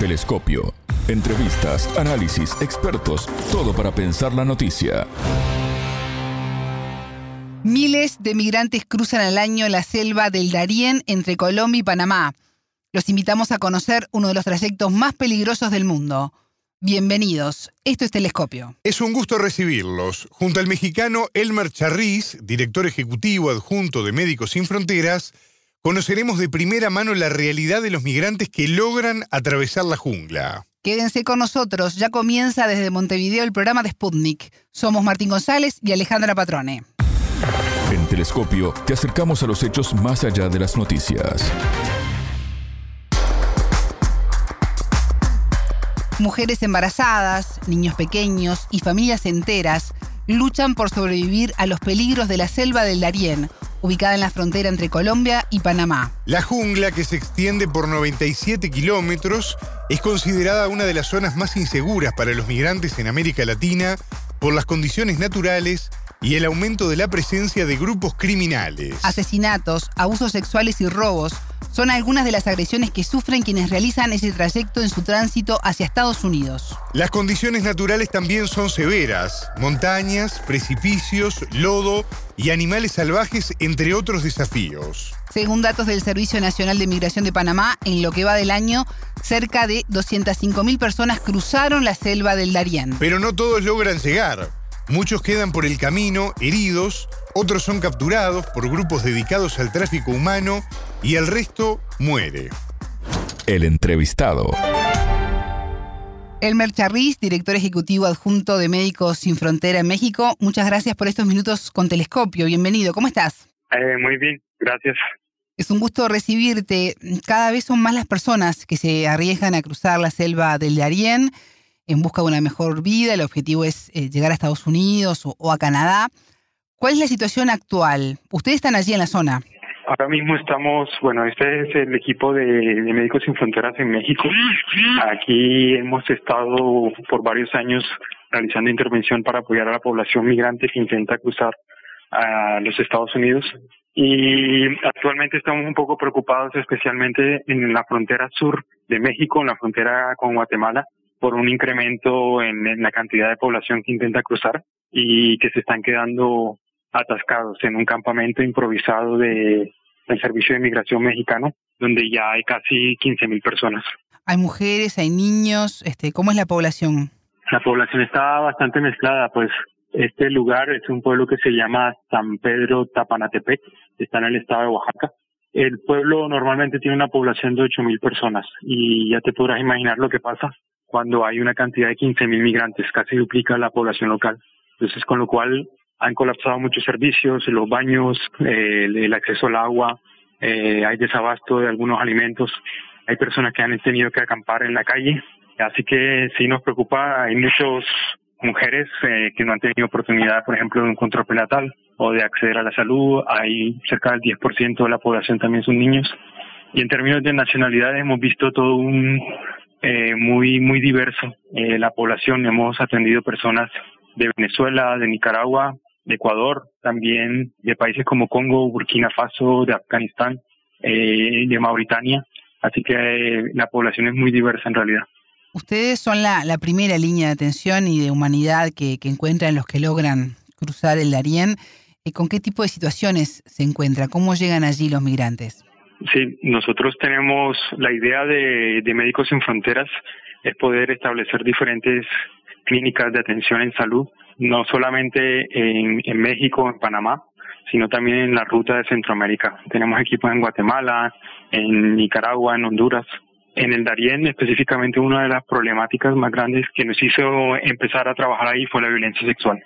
Telescopio. Entrevistas, análisis, expertos, todo para pensar la noticia. Miles de migrantes cruzan al año la selva del Darién entre Colombia y Panamá. Los invitamos a conocer uno de los trayectos más peligrosos del mundo. Bienvenidos, esto es Telescopio. Es un gusto recibirlos. Junto al mexicano Elmer Charriz, director ejecutivo adjunto de Médicos Sin Fronteras, conoceremos de primera mano la realidad de los migrantes que logran atravesar la jungla. Quédense con nosotros, ya comienza desde Montevideo el programa de Sputnik. Somos Martín González y Alejandra Patrone. En Telescopio te acercamos a los hechos más allá de las noticias. Mujeres embarazadas, niños pequeños y familias enteras luchan por sobrevivir a los peligros de la selva del Darién, ubicada en la frontera entre Colombia y Panamá. La jungla, que se extiende por 97 kilómetros, es considerada una de las zonas más inseguras para los migrantes en América Latina por las condiciones naturales y el aumento de la presencia de grupos criminales. Asesinatos, abusos sexuales y robos son algunas de las agresiones que sufren quienes realizan ese trayecto en su tránsito hacia Estados Unidos. Las condiciones naturales también son severas. Montañas, precipicios, lodo y animales salvajes, entre otros desafíos. Según datos del Servicio Nacional de Migración de Panamá, en lo que va del año, cerca de 205.000 personas cruzaron la selva del Darién. Pero no todos logran llegar. Muchos quedan por el camino, heridos, otros son capturados por grupos dedicados al tráfico humano y el resto muere. El entrevistado. Elmer Charriz, director ejecutivo adjunto de Médicos Sin Frontera en México, muchas gracias por estos minutos con Telescopio. Bienvenido, ¿cómo estás? Eh, muy bien, gracias. Es un gusto recibirte. Cada vez son más las personas que se arriesgan a cruzar la selva del Darién en busca de una mejor vida. El objetivo es eh, llegar a Estados Unidos o, a Canadá. ¿Cuál es la situación actual? Ustedes están allí en la zona. Ahora mismo estamos, bueno, este es el equipo de, Médicos Sin Fronteras en México. Aquí hemos estado por varios años realizando intervención para apoyar a la población migrante que intenta cruzar a los Estados Unidos. Y actualmente estamos un poco preocupados especialmente en la frontera sur de México, en la frontera con Guatemala, por un incremento en, la cantidad de población que intenta cruzar y que se están quedando atascados en un campamento improvisado de, del Servicio de Migración Mexicano, donde ya hay casi 15.000 personas. Hay mujeres, hay niños, este, ¿cómo es la población? La población está bastante mezclada, pues este lugar es un pueblo que se llama San Pedro Tapanatepec, está en el estado de Oaxaca. El pueblo normalmente tiene una población de 8.000 personas y ya te podrás imaginar lo que pasa cuando hay una cantidad de 15.000 migrantes, casi duplica la población local. Entonces, con lo cual han colapsado muchos servicios, los baños, eh, el, acceso al agua, eh, hay desabasto de algunos alimentos, hay personas que han tenido que acampar en la calle, así que sí nos preocupa, hay muchas mujeres eh, que no han tenido oportunidad, por ejemplo, de un control prenatal o de acceder a la salud, hay cerca del 10% de la población también son niños. Y en términos de nacionalidades hemos visto todo un eh, muy, muy diverso. Eh, la población, hemos atendido personas de Venezuela, de Nicaragua, de Ecuador, también de países como Congo, Burkina Faso, de Afganistán, eh, de Mauritania. Así que eh, la población es muy diversa en realidad. Ustedes son la, la primera línea de atención y de humanidad que, que encuentran los que logran cruzar el Darién. ¿Con qué tipo de situaciones se encuentra? ¿Cómo llegan allí los migrantes? Sí, nosotros tenemos la idea de, Médicos Sin Fronteras es poder establecer diferentes clínicas de atención en salud, no solamente en, en México, en Panamá, sino también en la ruta de Centroamérica. Tenemos equipos en Guatemala, en Nicaragua, en Honduras. En el Darién, específicamente, una de las problemáticas más grandes que nos hizo empezar a trabajar ahí fue la violencia sexual.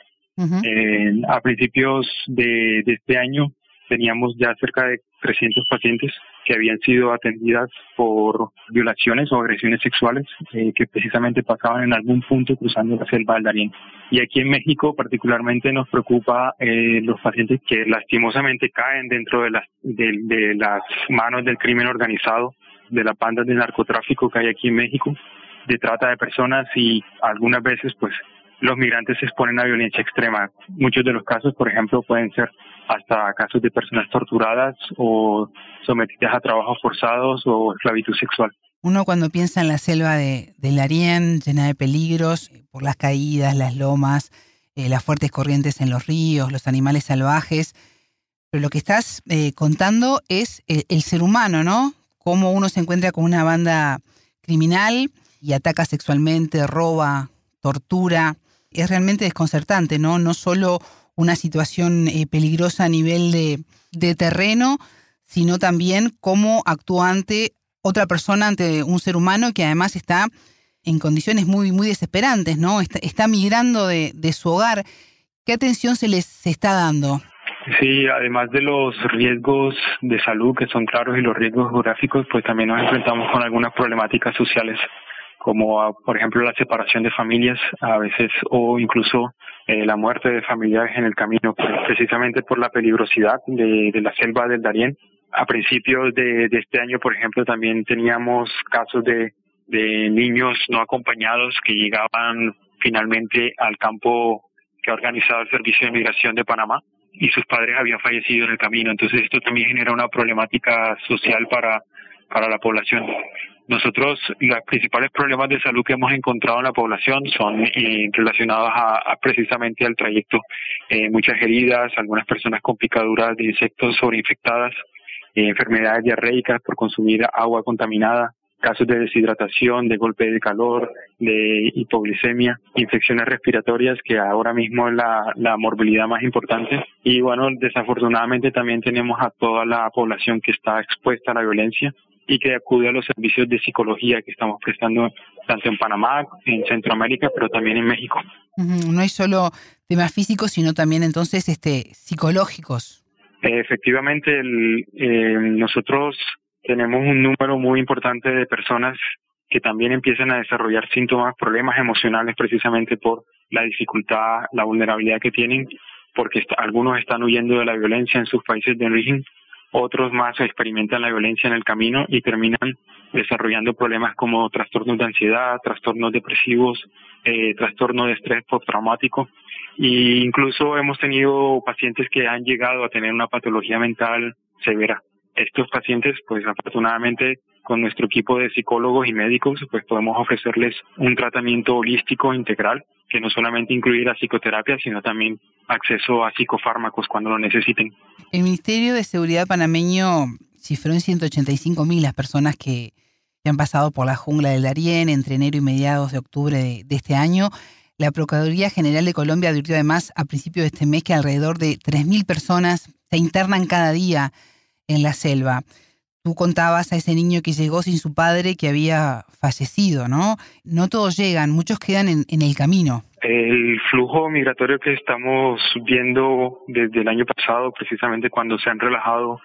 Eh, a principios de, de, este año teníamos ya cerca de 300 pacientes que habían sido atendidas por violaciones o agresiones sexuales eh, que precisamente pasaban en algún punto cruzando la selva del Darién. Y aquí en México particularmente nos preocupa eh, los pacientes que lastimosamente caen dentro de las, de, las manos del crimen organizado, de las bandas de narcotráfico que hay aquí en México, de trata de personas y algunas veces pues los migrantes se exponen a violencia extrema. Muchos de los casos, por ejemplo, pueden ser hasta casos de personas torturadas o sometidas a trabajos forzados o esclavitud sexual. Uno cuando piensa en la selva de, del Darién, llena de peligros, eh, por las caídas, las lomas, eh, las fuertes corrientes en los ríos, los animales salvajes, pero lo que estás eh, contando es el, ser humano, ¿no? Cómo uno se encuentra con una banda criminal y ataca sexualmente, roba, tortura. Es realmente desconcertante, ¿no? No solo una situación peligrosa a nivel de, de terreno, sino también cómo actúa ante otra persona, ante un ser humano que además está en condiciones muy, muy desesperantes, ¿no? Está, migrando de, su hogar. ¿Qué atención se les está dando? Sí, además de los riesgos de salud que son claros y los riesgos geográficos, pues también nos enfrentamos con algunas problemáticas sociales, como ah, por ejemplo la separación de familias a veces o incluso eh, la muerte de familiares en el camino, precisamente por la peligrosidad de, de la selva del Darién a principios de, este año, por ejemplo, también teníamos casos de, de niños no acompañados que llegaban finalmente al campo que ha organizado el Servicio de Migración de Panamá y sus padres habían fallecido en el camino. Entonces esto también genera una problemática social para, para la población. Nosotros, los principales problemas de salud que hemos encontrado en la población son eh, relacionados a, precisamente al trayecto. Eh, muchas heridas, algunas personas con picaduras de insectos sobreinfectadas, eh, enfermedades diarreicas por consumir agua contaminada, casos de deshidratación, de golpe de calor, de hipoglicemia, infecciones respiratorias, que ahora mismo es la, la morbilidad más importante. Y bueno, desafortunadamente también tenemos a toda la población que está expuesta a la violencia y que acude a los servicios de psicología que estamos prestando tanto en Panamá, en Centroamérica, pero también en México. No hay solo temas físicos, sino también entonces este psicológicos. Efectivamente, eh, nosotros tenemos un número muy importante de personas que también empiezan a desarrollar síntomas, problemas emocionales precisamente por la dificultad, la vulnerabilidad que tienen, porque algunos están huyendo de la violencia en sus países de origen, otros más experimentan la violencia en el camino y terminan desarrollando problemas como trastornos de ansiedad, trastornos depresivos, eh, trastorno de estrés postraumático e incluso hemos tenido pacientes que han llegado a tener una patología mental severa. Estos pacientes, pues afortunadamente con nuestro equipo de psicólogos y médicos, pues podemos ofrecerles un tratamiento holístico integral que no solamente incluye la psicoterapia, sino también acceso a psicofármacos cuando lo necesiten. El Ministerio de Seguridad panameño cifró en 185 mil las personas que, han pasado por la jungla del Darién entre enero y mediados de octubre de, este año. La Procuraduría General de Colombia advirtió además a principios de este mes que alrededor de 3.000 personas se internan cada día en la selva. Tú contabas a ese niño que llegó sin su padre que había fallecido, ¿no? No todos llegan, muchos quedan en, en el camino. El flujo migratorio que estamos viendo desde el año pasado, precisamente cuando se han relajado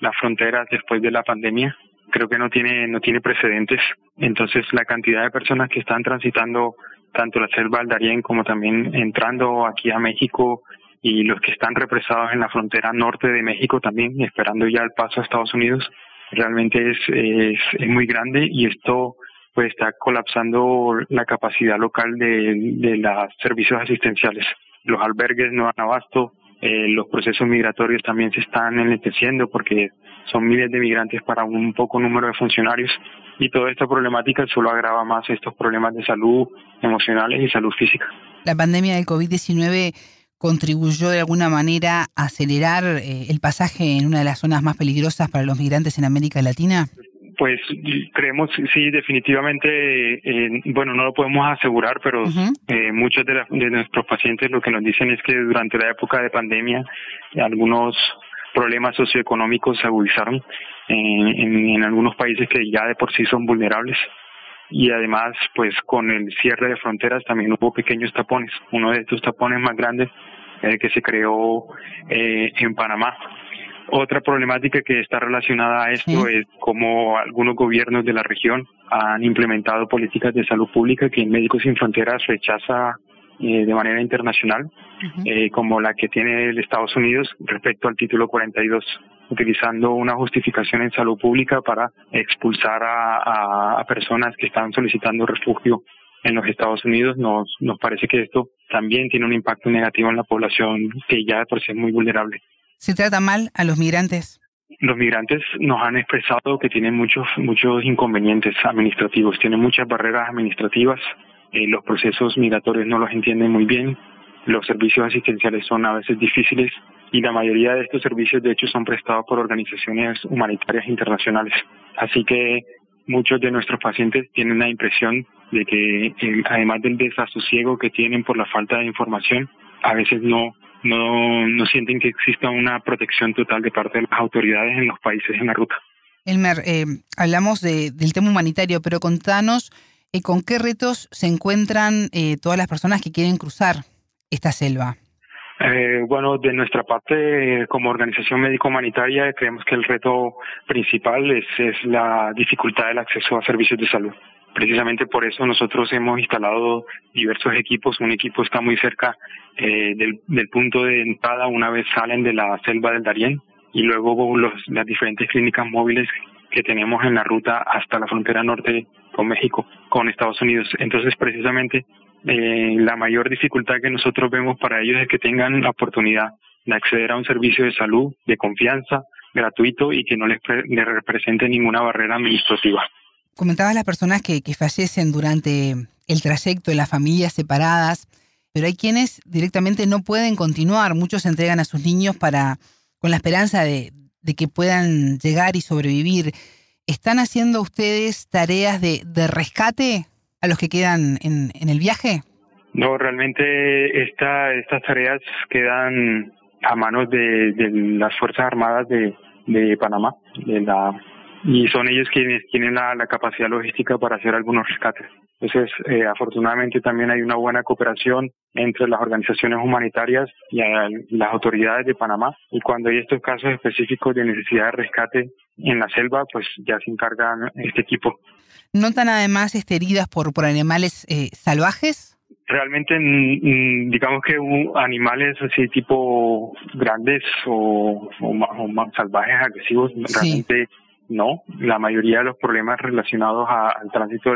las fronteras después de la pandemia, creo que no tiene no tiene precedentes. Entonces la cantidad de personas que están transitando tanto la selva del Darién como también entrando aquí a México y los que están represados en la frontera norte de México también esperando ya el paso a Estados Unidos realmente es, es, es muy grande y esto pues está colapsando la capacidad local de, de los servicios asistenciales. Los albergues no dan abasto, eh, los procesos migratorios también se están enlenteciendo porque son miles de migrantes para un poco número de funcionarios y toda esta problemática solo agrava más estos problemas de salud emocionales y salud física. La pandemia del COVID-19 contribuyó de alguna manera a acelerar eh, el pasaje en una de las zonas más peligrosas para los migrantes en América Latina? Pues creemos, sí, definitivamente, eh, bueno, no lo podemos asegurar, pero eh, muchos de, de, nuestros pacientes lo que nos dicen es que durante la época de pandemia algunos problemas socioeconómicos se agudizaron en, en, algunos países que ya de por sí son vulnerables y además pues con el cierre de fronteras también hubo pequeños tapones. Uno de estos tapones más grandes eh, que se creó eh, en Panamá. Otra problemática que está relacionada a esto es cómo algunos gobiernos de la región han implementado políticas de salud pública que Médicos Sin Fronteras rechaza eh, de manera internacional, eh, como la que tiene el Estados Unidos respecto al título 42, utilizando una justificación en salud pública para expulsar a, a, personas que están solicitando refugio en los Estados Unidos. Nos, nos parece que esto también tiene un impacto negativo en la población que ya de por sí es muy vulnerable. ¿Se trata mal a los migrantes? los migrantes nos han expresado que tienen muchos muchos inconvenientes administrativos, tienen muchas barreras administrativas, eh, los procesos migratorios no los entienden muy bien, los servicios asistenciales son a veces difíciles y la mayoría de estos servicios de hecho son prestados por organizaciones humanitarias internacionales. Así que muchos de nuestros pacientes tienen la impresión de que eh, además del desasosiego que tienen por la falta de información, a veces no no, no sienten que exista una protección total de parte de las autoridades en los países en la ruta. Elmer, eh, hablamos de, del tema humanitario, pero contanos eh, con qué retos se encuentran eh, todas las personas que quieren cruzar esta selva. Eh, bueno, de nuestra parte, como organización médico-humanitaria, creemos que el reto principal es, es la dificultad del acceso a servicios de salud. Precisamente por eso nosotros hemos instalado diversos equipos. Un equipo está muy cerca eh, del, del, punto de entrada una vez salen de la selva del Darién y luego los, las diferentes clínicas móviles que tenemos en la ruta hasta la frontera norte con México, con Estados Unidos. Entonces, precisamente, eh, la mayor dificultad que nosotros vemos para ellos es que tengan la oportunidad de acceder a un servicio de salud de confianza, gratuito y que no les, les represente ninguna barrera administrativa. Comentabas las personas que, que fallecen durante el trayecto, en las familias separadas, pero hay quienes directamente no pueden continuar. Muchos entregan a sus niños para con la esperanza de, de que puedan llegar y sobrevivir. ¿Están haciendo ustedes tareas de, de rescate los que quedan en, el viaje? No, realmente esta, estas tareas quedan a manos de, las Fuerzas Armadas de, de Panamá, de la y son ellos quienes tienen la, la capacidad logística para hacer algunos rescates. Entonces, eh, afortunadamente también hay una buena cooperación entre las organizaciones humanitarias y las autoridades de Panamá. Y cuando hay estos casos específicos de necesidad de rescate en la selva, pues ya se encarga este equipo. ¿Notan además este, heridas por, por animales eh, salvajes? Realmente, digamos que animales así tipo grandes o, o, o salvajes, agresivos, sí. realmente no, la mayoría de los problemas relacionados a, al tránsito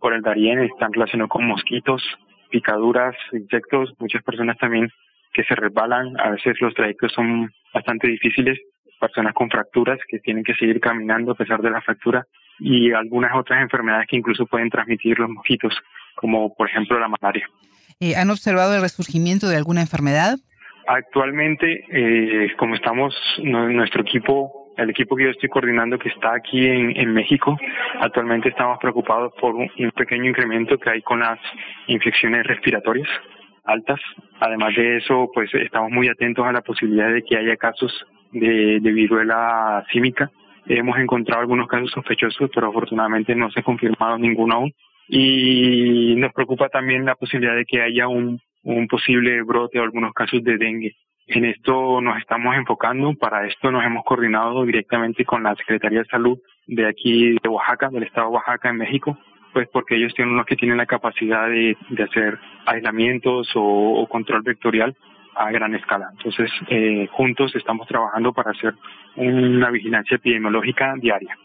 por el Darién están relacionados con mosquitos, picaduras, insectos, muchas personas también que se resbalan, a veces los trayectos son bastante difíciles, personas con fracturas que tienen que seguir caminando a pesar de la fractura y algunas otras enfermedades que incluso pueden transmitir los mosquitos, como por ejemplo la malaria. Eh, ¿Han observado el resurgimiento de alguna enfermedad? Actualmente, eh, como estamos, no, nuestro equipo el equipo que yo estoy coordinando que está aquí en, en México, actualmente estamos preocupados por un, un, pequeño incremento que hay con las infecciones respiratorias altas. Además de eso, pues estamos muy atentos a la posibilidad de que haya casos de, de viruela símica. Hemos encontrado algunos casos sospechosos, pero afortunadamente no se ha confirmado ninguno aún. Y nos preocupa también la posibilidad de que haya un, un posible brote o algunos casos de dengue. En esto nos estamos enfocando, para esto nos hemos coordinado directamente con la Secretaría de Salud de aquí de Oaxaca, del estado de Oaxaca en México, pues porque ellos tienen los que tienen la capacidad de, de hacer aislamientos o, o, control vectorial a gran escala. Entonces, eh, juntos estamos trabajando para hacer una vigilancia epidemiológica diaria.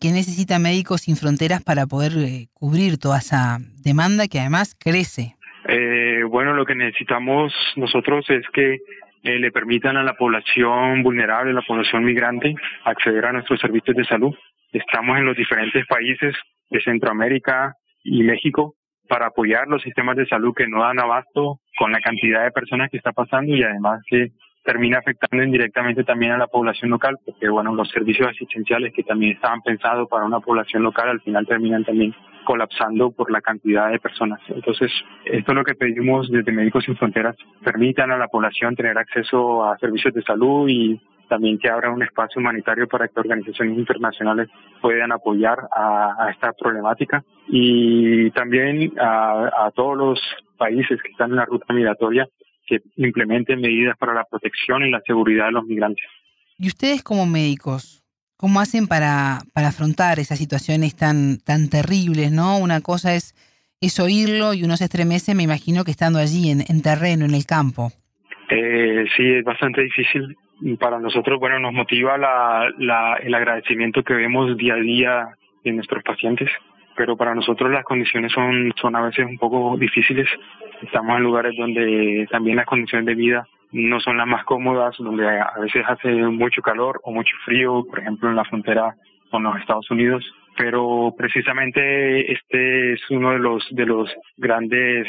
¿Qué necesita Médicos Sin Fronteras para poder eh, cubrir toda esa demanda que además crece? Eh, bueno, lo que necesitamos nosotros es que eh, le permitan a la población vulnerable, a la población migrante, acceder a nuestros servicios de salud. Estamos en los diferentes países de Centroamérica y México para apoyar los sistemas de salud que no dan abasto con la cantidad de personas que está pasando y además que termina afectando indirectamente también a la población local, porque bueno, los servicios asistenciales que también estaban pensados para una población local al final terminan también colapsando por la cantidad de personas. Entonces, esto es lo que pedimos desde Médicos Sin Fronteras, permitan a la población tener acceso a servicios de salud y también que abra un espacio humanitario para que organizaciones internacionales puedan apoyar a, a esta problemática y también a, a todos los países que están en la ruta migratoria que implementen medidas para la protección y la seguridad de los migrantes. ¿Y ustedes como médicos, cómo hacen para, para afrontar esas situaciones tan, tan terribles, no? Una cosa es, es oírlo y uno se estremece, me imagino que estando allí en, en terreno, en el campo. Eh, sí, es bastante difícil. Para nosotros, bueno, nos motiva la, la, el agradecimiento que vemos día a día de nuestros pacientes pero para nosotros las condiciones son, son a veces un poco difíciles. Estamos en lugares donde también las condiciones de vida no son las más cómodas, donde a veces hace mucho calor o mucho frío, por ejemplo en la frontera con los Estados Unidos. Pero precisamente este es uno de los de los grandes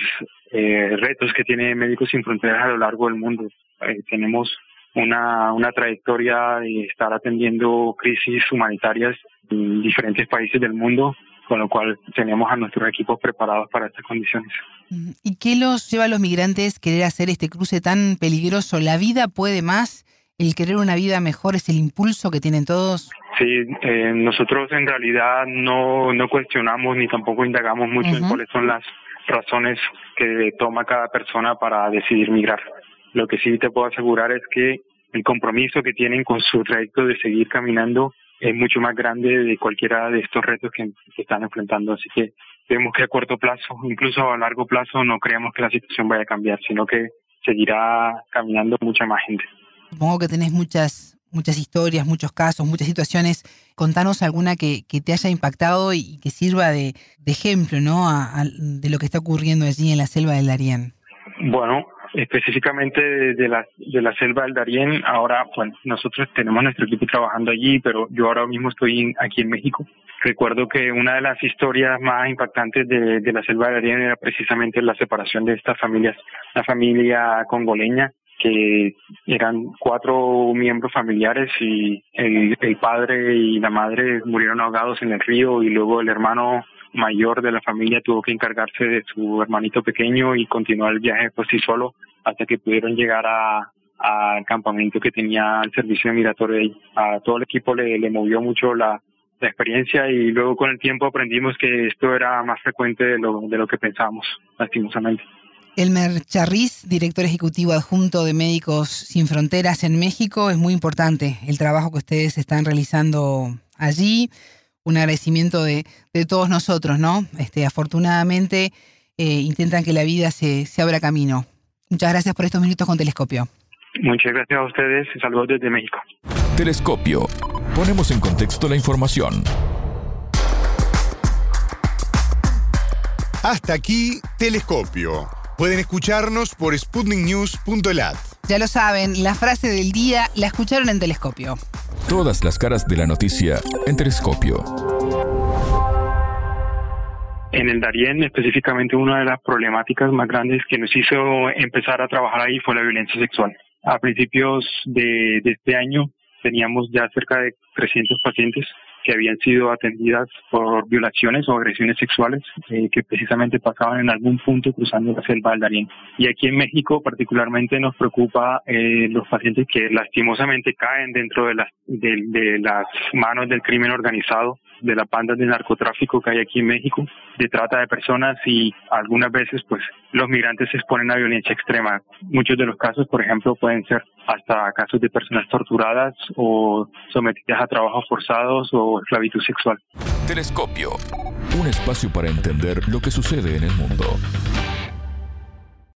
eh, retos que tiene Médicos Sin Fronteras a lo largo del mundo. Eh, tenemos una, una trayectoria de estar atendiendo crisis humanitarias en diferentes países del mundo, con lo cual tenemos a nuestros equipos preparados para estas condiciones. ¿Y qué los lleva a los migrantes a querer hacer este cruce tan peligroso? ¿La vida puede más? ¿El querer una vida mejor es el impulso que tienen todos? Sí, eh, nosotros en realidad no, no cuestionamos ni tampoco indagamos mucho en cuáles son las razones que toma cada persona para decidir migrar. Lo que sí te puedo asegurar es que el compromiso que tienen con su trayecto de seguir caminando es mucho más grande de cualquiera de estos retos que, están enfrentando. Así que vemos que a corto plazo, incluso a largo plazo, no creemos que la situación vaya a cambiar, sino que seguirá caminando mucha más gente. Supongo que tenés muchas muchas historias, muchos casos, muchas situaciones. Contanos alguna que, que te haya impactado y que sirva de, ejemplo, ¿no? de lo que está ocurriendo allí en la selva del Darién. Bueno, específicamente de la, de la selva del Darién, ahora, bueno, nosotros tenemos nuestro equipo trabajando allí, pero yo ahora mismo estoy aquí en México. Recuerdo que una de las historias más impactantes de, de la selva del Darién era precisamente la separación de estas familias, la familia congoleña, que eran cuatro miembros familiares y el, el padre y la madre murieron ahogados en el río y luego el hermano mayor de la familia tuvo que encargarse de su hermanito pequeño y continuar el viaje por sí solo hasta que pudieron llegar a al campamento que tenía el servicio migratorio. A todo el equipo le, movió mucho la, la experiencia y luego con el tiempo aprendimos que esto era más frecuente de lo, de lo que pensábamos, lastimosamente. Elmer Charriz, director ejecutivo adjunto de Médicos Sin Fronteras en México, es muy importante el trabajo que ustedes están realizando allí un agradecimiento de, todos nosotros, ¿no? Este, afortunadamente eh, intentan que la vida se, se abra camino. Muchas gracias por estos minutos con Telescopio. Muchas gracias a ustedes y saludos desde México. Telescopio. Ponemos en contexto la información. Hasta aquí, Telescopio. Pueden escucharnos por sputniknews.lat. Ya lo saben, la frase del día la escucharon en Telescopio. Todas las caras de la noticia en Telescopio. En el Darién, específicamente, una de las problemáticas más grandes que nos hizo empezar a trabajar ahí fue la violencia sexual. A principios de, de este año teníamos ya cerca de 300 pacientes que habían sido atendidas por violaciones o agresiones sexuales eh, que precisamente pasaban en algún punto cruzando la selva del Darién. Y aquí en México particularmente nos preocupa eh, los pacientes que lastimosamente caen dentro de las, de las manos del crimen organizado de las bandas de narcotráfico que hay aquí en México, de trata de personas y algunas veces pues los migrantes se exponen a violencia extrema. Muchos de los casos, por ejemplo, pueden ser hasta casos de personas torturadas o sometidas a trabajos forzados o esclavitud sexual. Telescopio, un espacio para entender lo que sucede en el mundo.